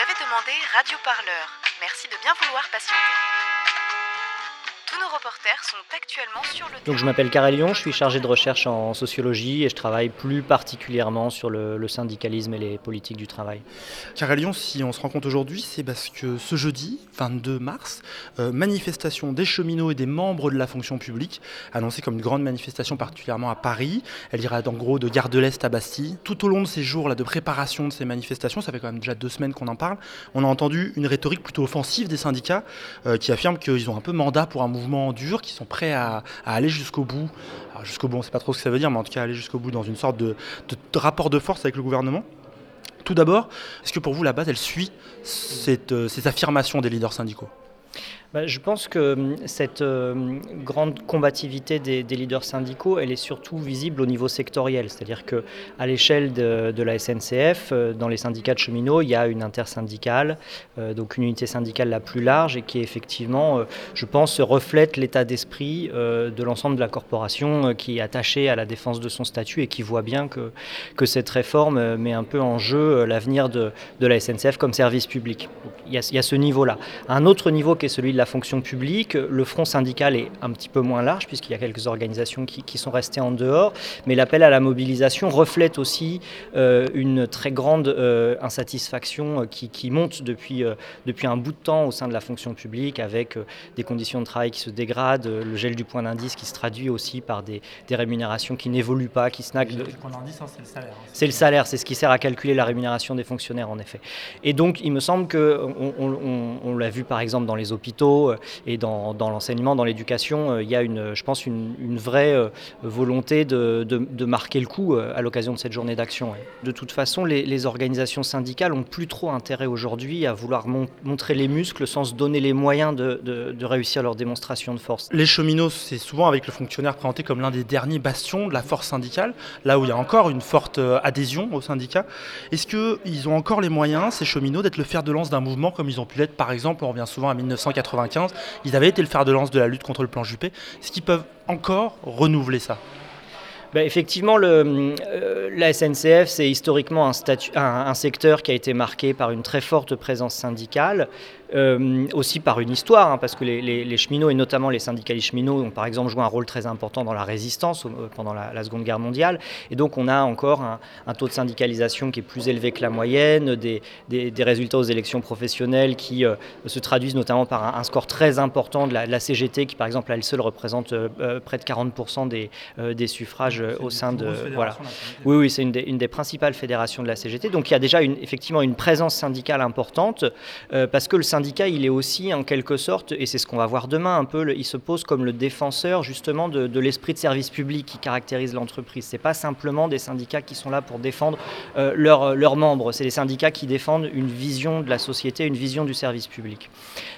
avez demandé Radio Parleur. Merci de bien vouloir patienter. Nos reporters sont actuellement sur le Donc je m'appelle Carré Lyon, je suis chargé de recherche en sociologie et je travaille plus particulièrement sur le, le syndicalisme et les politiques du travail. Car à Lyon, si on se rencontre aujourd'hui, c'est parce que ce jeudi, 22 mars, euh, manifestation des cheminots et des membres de la fonction publique, annoncée comme une grande manifestation particulièrement à Paris. Elle ira en gros de Gare de l'Est à Bastille. Tout au long de ces jours là, de préparation de ces manifestations, ça fait quand même déjà deux semaines qu'on en parle, on a entendu une rhétorique plutôt offensive des syndicats euh, qui affirment qu'ils ont un peu mandat pour un mouvement dur, qui sont prêts à, aller jusqu'au bout. Jusqu'au bout, on ne sait pas trop ce que ça veut dire, mais en tout cas aller jusqu'au bout dans une sorte de, rapport de force avec le gouvernement. Tout d'abord, est-ce que pour vous la base, elle suit cette, euh, ces affirmations des leaders syndicaux? Bah, je pense que hum, cette euh, grande combativité des, leaders syndicaux, elle est surtout visible au niveau sectoriel. C'est-à-dire que à l'échelle de, la SNCF, euh, dans les syndicats de cheminots, il y a une intersyndicale, euh, donc une unité syndicale la plus large et qui effectivement, euh, je pense, reflète l'état d'esprit de l'ensemble de la corporation qui est attachée à la défense de son statut et qui voit bien que, cette réforme met un peu en jeu l'avenir de, la SNCF comme service public. Donc, il, y a, il y a ce niveau-là. Un autre niveau qui est celui de la fonction publique, le front syndical est un petit peu moins large puisqu'il y a quelques organisations qui, qui sont restées en dehors, mais l'appel à la mobilisation reflète aussi euh, une très grande euh, insatisfaction euh, qui, qui monte depuis, depuis un bout de temps au sein de la fonction publique avec des conditions de travail qui se dégradent, le gel du point d'indice qui se traduit aussi par des, des rémunérations qui n'évoluent pas, qui snackent. de- c'est le salaire. c'est le salaire, c'est ce qui sert à calculer la rémunération des fonctionnaires en effet. Et donc il me semble que on, on- on- on l'a vu par exemple dans les hôpitaux euh, et dans, l'enseignement, dans l'éducation, euh, il y a je pense une, vraie euh, volonté de, marquer le coup à l'occasion de cette journée d'action. De toute façon, les, organisations syndicales ont plus trop intérêt aujourd'hui à vouloir mon- montrer les muscles sans se donner les moyens de, de- réussir leur démonstration de force. Les cheminots, c'est souvent avec le fonctionnaire présenté comme l'un des derniers bastions de la force syndicale, là où il y a encore une forte adhésion au syndicat. Est-ce qu'ils ont encore les moyens, ces cheminots, d'être le fer de lance d'un mouvement comme ils ont pu l'être, par exemple, on revient souvent à 1995, ils avaient été le fer de lance de la lutte contre le plan Juppé. Est-ce qu'ils peuvent encore renouveler ça? Ben, effectivement, euh, la SNCF, c'est historiquement un, secteur qui a été marqué par une très forte présence syndicale, euh, aussi par une histoire, hein, parce que les, cheminots, et notamment les syndicalistes cheminots, ont par exemple joué un rôle très important dans la résistance euh, pendant la, Seconde Guerre mondiale. Et donc, on a encore un, taux de syndicalisation qui est plus élevé que la moyenne, des, résultats aux élections professionnelles qui se traduisent notamment par un, score très important de la, CGT, qui par exemple, elle seule représente près de 40% des, euh, des suffrages euh, au sein de. Voilà. Oui, oui, c'est une des, une des principales fédérations de la CGT. Donc il y a déjà une, effectivement une présence syndicale importante, euh, parce que le syndicat, il est aussi en quelque sorte, et c'est ce qu'on va voir demain un peu, le- il se pose comme le défenseur justement de, de l'esprit de service public qui caractérise l'entreprise. C'est pas simplement des syndicats qui sont là pour défendre euh, leurs leurs membres, c'est des syndicats qui défendent une vision de la société, une vision du service public.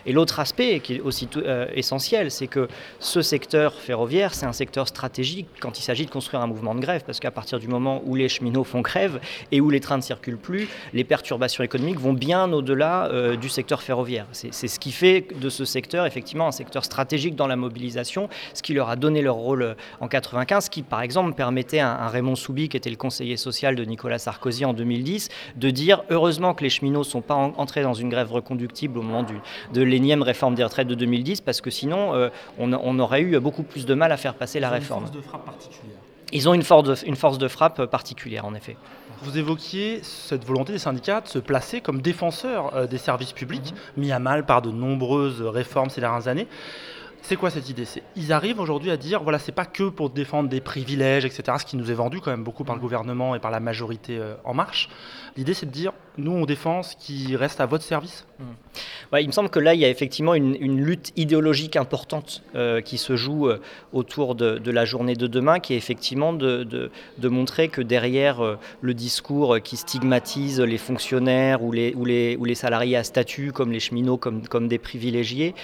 Et l'autre aspect qui est aussi tout- euh, essentiel, c'est que ce secteur ferroviaire, c'est un secteur stratégique quand il s'agit de construire un mouvement de grève, parce qu'à partir du moment où les cheminots font grève et où les trains ne circulent plus, les perturbations économiques vont bien au-delà euh, du secteur ferroviaire. C'est ce qui fait de ce secteur effectivement un secteur stratégique dans la mobilisation, ce qui leur a donné leur rôle euh, en 95, qui par exemple permettait à, à Raymond Soubi, qui était le conseiller social de Nicolas Sarkozy en 2010, de dire heureusement que les cheminots ne sont pas en- entrés dans une grève reconductible au moment du, de l'énième réforme des retraites de 2010, parce que sinon euh, on, on aurait eu beaucoup plus de mal à faire passer la réforme. de frappe particulière. Ils ont une force de, une force de frappe particulière, en effet. Vous évoquiez cette volonté des syndicats de se placer comme défenseurs euh, des services publics, mis à mal par de nombreuses réformes ces dernières années. C'est quoi cette idée? Ils arrivent aujourd'hui à dire voilà c'est pas que pour défendre des privilèges etc ce qui nous est vendu quand même beaucoup par le gouvernement et par la majorité euh, en marche. L'idée c'est de dire nous on défend ce qui reste à votre service. Il me semble que là, il y a effectivement une, lutte idéologique importante euh, qui se joue euh, autour de, la journée de demain, qui est effectivement de, montrer que derrière euh, le discours qui stigmatise les fonctionnaires ou les, salariés à statut, comme les cheminots, comme, des privilégiés,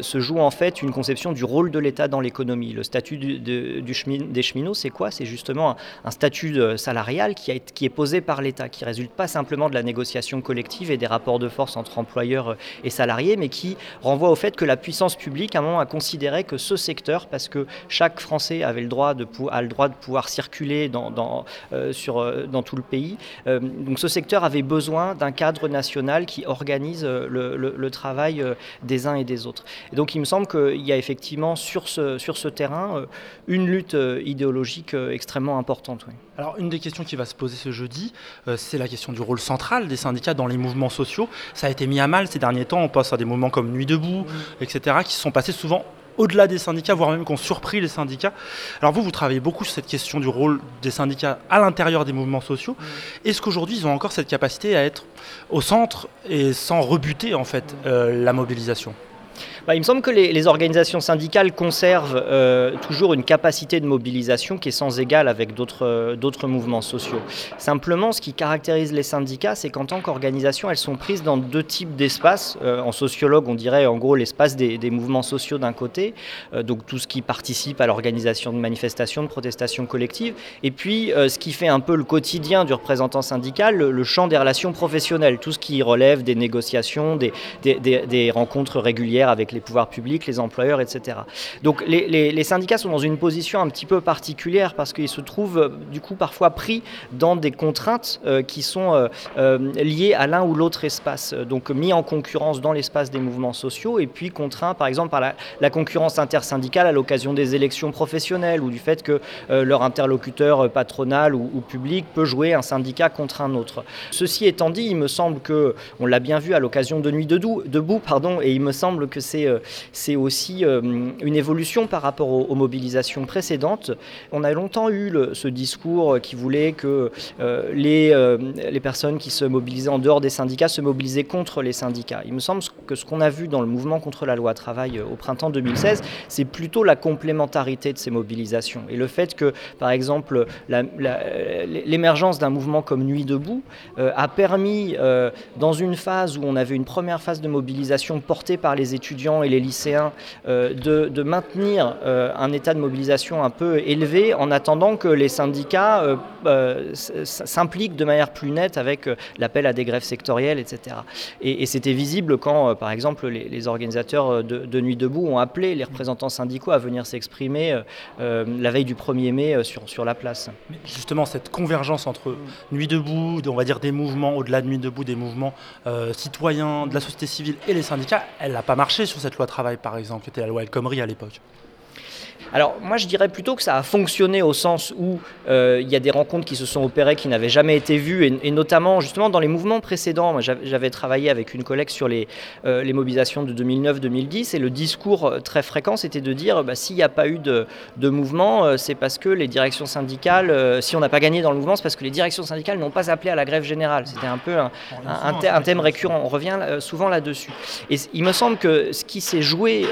se joue en fait une conception du rôle de l'État dans l'économie. Le statut des cheminots, c'est quoi? C'est justement un, statut salarial qui, est posé par l'État, qui résulte pas simplement de la négociation collective et des rapports de force entre employeurs employeurs et salariés, mais qui renvoie au fait que la puissance publique, à un moment, a considéré que ce secteur, parce que chaque Français avait le droit de, a le droit de pouvoir circuler dans, dans, sur, dans tout le pays, donc ce secteur avait besoin d'un cadre national qui organise le, le, travail des uns et des autres. Et donc il me semble qu'il y a effectivement sur ce, sur ce terrain une lutte idéologique extrêmement importante. Oui. Alors une des questions qui va se poser ce jeudi, euh, c'est la question du rôle central des syndicats dans les mouvements sociaux. Ça a été mis à mal ces derniers temps, on passe à des mouvements comme Nuit debout, etc., qui sont passés souvent au-delà des syndicats, voire même qui ont surpris les syndicats. Alors vous, vous travaillez beaucoup sur cette question du rôle des syndicats à l'intérieur des mouvements sociaux. Est-ce qu'aujourd'hui, ils ont encore cette capacité à être au centre et sans rebuter en fait euh, la mobilisation? Bah, il me semble que les, organisations syndicales conservent euh, toujours une capacité de mobilisation qui est sans égale avec euh, d'autres mouvements sociaux. Simplement, ce qui caractérise les syndicats, c'est qu'en tant qu'organisation, elles sont prises dans deux types d'espaces. Euh, en sociologue, on dirait en gros l'espace des, mouvements sociaux d'un côté, donc tout ce qui participe à l'organisation de manifestations, de protestations collectives, et puis ce qui fait un peu le quotidien du représentant syndical, le, champ des relations professionnelles, tout ce qui relève des négociations, des, des rencontres régulières avec les les pouvoirs publics, les employeurs, etc. Donc les, syndicats sont dans une position un petit peu particulière parce qu'ils se trouvent euh, du coup parfois pris dans des contraintes euh, qui sont euh, liées à l'un ou l'autre espace, donc mis en concurrence dans l'espace des mouvements sociaux et puis contraints par exemple par la, concurrence intersyndicale à l'occasion des élections professionnelles ou du fait que leur interlocuteur patronal ou, public peut jouer un syndicat contre un autre. Ceci étant dit, il me semble que, on l'a bien vu à l'occasion de Nuit debout, debout pardon, et il me semble que c'est c'est aussi euh, une évolution par rapport aux, mobilisations précédentes. On a longtemps eu ce discours qui voulait que euh, les, les personnes qui se mobilisaient en dehors des syndicats se mobilisaient contre les syndicats. Il me semble que ce qu'on a vu dans le mouvement contre la loi travail au printemps 2016, c'est plutôt la complémentarité de ces mobilisations et le fait que, par exemple, l'émergence d'un mouvement comme Nuit debout a permis, dans une phase où on avait une première phase de mobilisation portée par les étudiants et les lycéens euh, de, maintenir euh, un état de mobilisation un peu élevé en attendant que les syndicats euh, s'impliquent de manière plus nette avec l'appel à des grèves sectorielles, etc. Et, c'était visible quand, par exemple, les, organisateurs de, Nuit debout ont appelé les représentants syndicaux à venir s'exprimer la veille du 1er mai sur, sur la place. Justement, cette convergence entre Nuit debout, on va dire des mouvements, au-delà de Nuit debout, des mouvements citoyens, de la société civile et les syndicats, elle n'a pas marché sur cette loi travail, par exemple, était la loi El Khomri à l'époque alors moi je dirais plutôt que ça a fonctionné au sens où euh, il y a des rencontres qui se sont opérées qui n'avaient jamais été vues et, notamment justement dans les mouvements précédents. J'avais travaillé avec une collègue sur les, euh, les mobilisations de 2009-2010 et le discours euh, très fréquent c'était de dire bah, s'il n'y a pas eu de, de mouvement c'est parce que les directions syndicales, si on n'a pas gagné dans le mouvement c'est parce que les directions syndicales n'ont pas appelé à la grève générale. C'était un peu un, un, thème récurrent, on revient souvent là-dessus. Et il me semble que ce qui s'est joué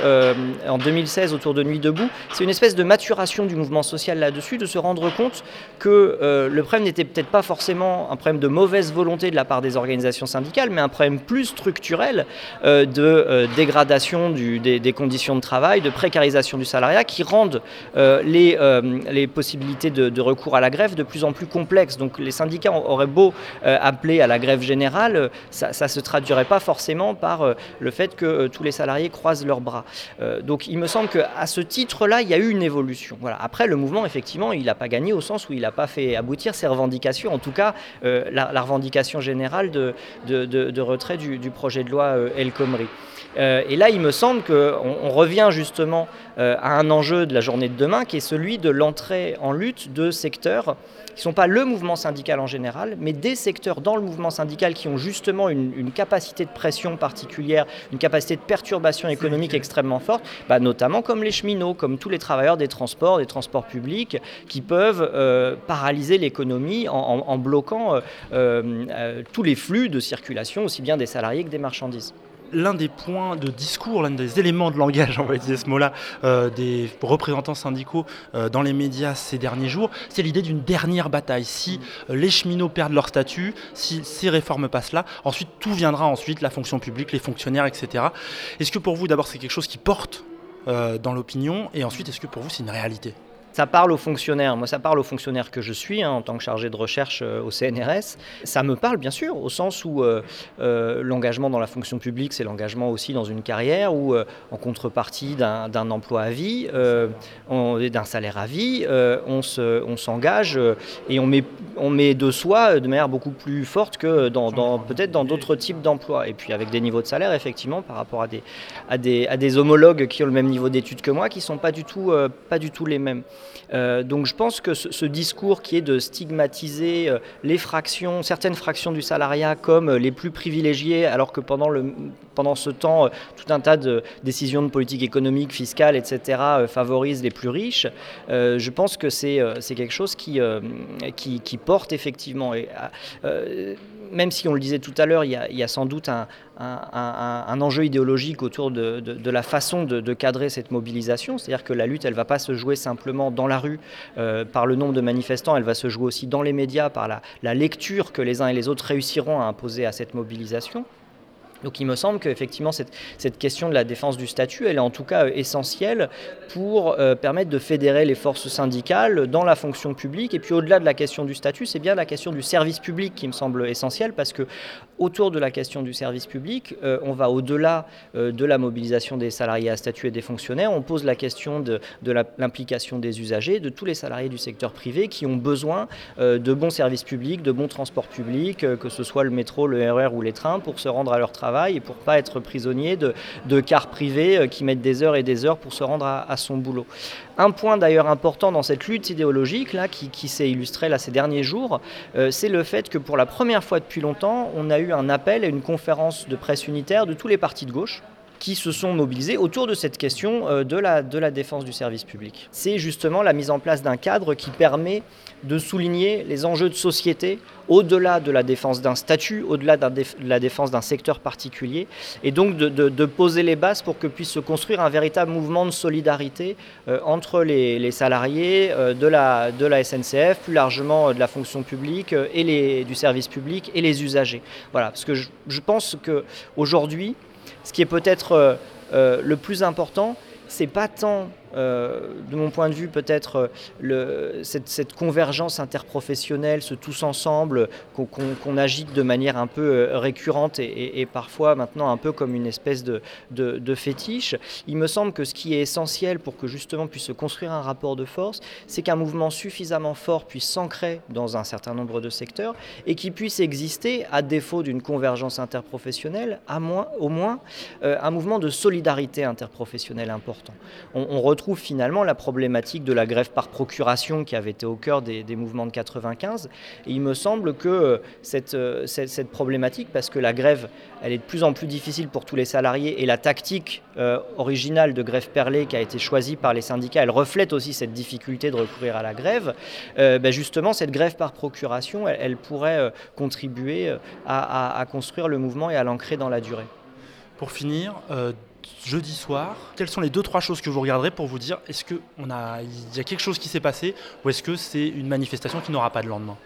en 2016 autour de Nuit debout, c'est une espèce de maturation du mouvement social là-dessus, de se rendre compte que euh, le problème n'était peut-être pas forcément un problème de mauvaise volonté de la part des organisations syndicales, mais un problème plus structurel euh, de euh, dégradation des, conditions de travail, de précarisation du salariat, qui rendent les, les possibilités de, recours à la grève de plus en plus complexes. Donc les syndicats auraient beau appeler à la grève générale, ça ne se traduirait pas forcément par le fait que tous les salariés croisent leurs bras. donc il me semble qu'à ce titre-là, il y a eu une évolution. Voilà. Après, le mouvement, effectivement, il n'a pas gagné au sens où il n'a pas fait aboutir ses revendications, en tout cas euh, la, revendication générale de, retrait du, projet de loi euh, El Khomri. Euh, et là, il me semble qu'on on revient justement à un enjeu de la journée de demain, qui est celui de l'entrée en lutte de secteurs qui ne sont pas le mouvement syndical en général, mais des secteurs dans le mouvement syndical qui ont justement une, capacité de pression particulière, une capacité de perturbation économique extrêmement forte, bah, notamment comme les cheminots, comme tous les travailleurs des transports, des transports publics, qui peuvent euh, paralyser l'économie en, bloquant euh, euh, tous les flux de circulation, aussi bien des salariés que des marchandises l'un des points de discours, l'un des éléments de langage, on va utiliser ce mot-là, euh, des représentants syndicaux euh, dans les médias ces derniers jours, c'est l'idée d'une dernière bataille. Si euh, les cheminots perdent leur statut, si ces réformes passent là, ensuite tout viendra ensuite, la fonction publique, les fonctionnaires, etc. Est-ce que pour vous, d'abord, c'est quelque chose qui porte dans l'opinion, et ensuite, est-ce que pour vous, c'est une réalité? Ça parle aux fonctionnaires. Moi, ça parle aux fonctionnaires que je suis hein, en tant que chargé de recherche euh, au CNRS. Ça me parle, bien sûr, au sens où euh, euh, l'engagement dans la fonction publique, c'est l'engagement aussi dans une carrière ou en contrepartie d'un emploi à vie, d'un salaire à vie, on s'engage on et on met, on met de soi de manière beaucoup plus forte que dans, peut-être dans d'autres types d'emplois. Et puis avec des niveaux de salaire, effectivement, par rapport à des, à des, à des homologues qui ont le même niveau d'études que moi, qui ne sont pas du tout, pas du tout les mêmes. Euh, donc je pense que ce, discours qui est de stigmatiser euh, les fractions, certaines fractions du salariat comme euh, les plus privilégiées, alors que pendant, ce temps, tout un tas de décisions de politique économique, fiscale, etc., favorisent les plus riches, je pense que c'est quelque chose qui, porte effectivement. Et, même si on le disait tout à l'heure, il, y a sans doute un, enjeu idéologique autour de, la façon de, cadrer cette mobilisation. C'est-à-dire que la lutte, elle ne va pas se jouer simplement dans la rue euh, par le nombre de manifestants, elle va se jouer aussi dans les médias par la lecture que les uns et les autres réussiront à imposer à cette mobilisation. Donc il me semble qu'effectivement cette, cette question de la défense du statut, elle est en tout cas euh, essentielle pour euh, permettre de fédérer les forces syndicales dans la fonction publique. Et puis au-delà de la question du statut, c'est bien la question du service public qui me semble essentielle parce que autour de la question du service public, euh, on va au-delà de la mobilisation des salariés à statut et des fonctionnaires, on pose la question de, de l'implication des usagers, de tous les salariés du secteur privé qui ont besoin de bons services publics, de bons transports publics, que ce soit le métro, le RER e ou les trains, pour se rendre à leur travail et pour pas être prisonnier de, cars privés euh, qui mettent des heures et des heures pour se rendre à, son boulot. Un point d'ailleurs important dans cette lutte idéologique là, qui, s'est illustré là, ces derniers jours, euh, c'est le fait que pour la première fois depuis longtemps, on a eu un appel à une conférence de presse unitaire de tous les partis de gauche qui se sont mobilisés autour de cette question euh, de la, défense du service public. C'est justement la mise en place d'un cadre qui permet de souligner les enjeux de société au-delà de la défense d'un statut, au-delà de la défense d'un secteur particulier, et donc de, poser les bases pour que puisse se construire un véritable mouvement de solidarité euh, entre les, salariés euh, de, la, SNCF, plus largement de la fonction publique et du service public et les usagers. Voilà, parce que je, je pense qu'aujourd'hui, ce qui est peut-être euh, euh, le plus important, c'est pas tant de mon point de vue, peut-être euh, cette, convergence interprofessionnelle, ce tous ensemble qu'on agite de manière un peu euh, récurrente et, parfois maintenant un peu comme une espèce de, fétiche, il me semble que ce qui est essentiel pour que justement puisse se construire un rapport de force, c'est qu'un mouvement suffisamment fort puisse s'ancrer dans un certain nombre de secteurs et qui puisse exister, à défaut d'une convergence interprofessionnelle, au moins un mouvement de solidarité interprofessionnelle important. On retrouve trouve finalement la problématique de la grève par procuration qui avait été au cœur des, mouvements de 95. Et il me semble que euh, euh, cette, cette, problématique, parce que la grève, elle est de plus en plus difficile pour tous les salariés, et la tactique euh, originale de grève perlée qui a été choisie par les syndicats, elle reflète aussi cette difficulté de recourir à la grève. Ben justement, cette grève par procuration, elle, pourrait contribuer à, à, construire le mouvement et à l'ancrer dans la durée. Pour finir, jeudi soir, quelles sont les deux trois choses que vous regarderez pour vous dire est-ce qu'il a, y a quelque chose qui s'est passé ou est-ce que c'est une manifestation qui n'aura pas de lendemain?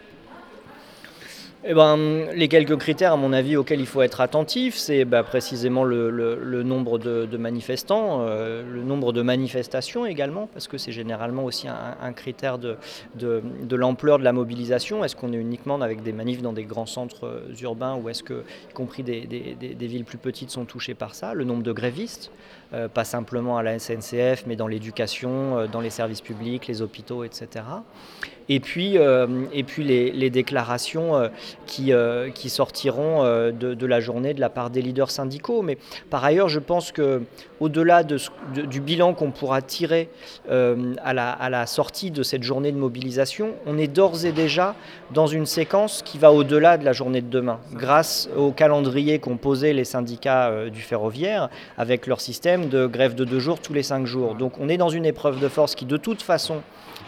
Eh ben, les quelques critères, à mon avis, auxquels il faut être attentif, c'est bah, précisément le, nombre de, manifestants, euh, le nombre de manifestations également, parce que c'est généralement aussi un, critère de, l'ampleur de la mobilisation. Est-ce qu'on est uniquement avec des manifs dans des grands centres euh, urbains ou est-ce que, y compris des, villes plus petites, sont touchées par ça? Le nombre de grévistes, pas simplement à la SNCF, mais dans l'éducation, dans les services publics, les hôpitaux, etc. Et puis, et puis les, déclarations qui, euh, qui sortiront euh, de, la journée de la part des leaders syndicaux. Mais par ailleurs, je pense que au-delà de, du bilan qu'on pourra tirer euh, à, la, à, la, sortie de cette journée de mobilisation, on est d'ores et déjà dans une séquence qui va au-delà de la journée de demain, grâce au calendrier qu'ont posé les syndicats du ferroviaire avec leur système de grève de deux jours tous les cinq jours. Donc on est dans une épreuve de force qui de toute façon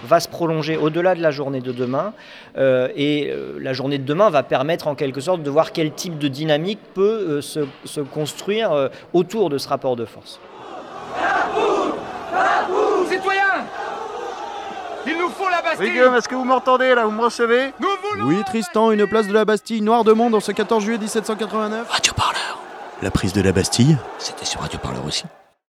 va se prolonger au-delà de la journée de demain. Euh, et euh, la journée de demain va permettre en quelque sorte de voir quel type de dynamique peut euh, se, construire autour de ce rapport de force. Citoyens il nous faut la Bastille Oui est-ce que vous m'entendez là Vous me recevez? Oui Tristan, une place de la Bastille, noir de monde en ce 14 juillet 1789. Radio Parleur. La prise de la Bastille C'était sur Radio Parleur aussi.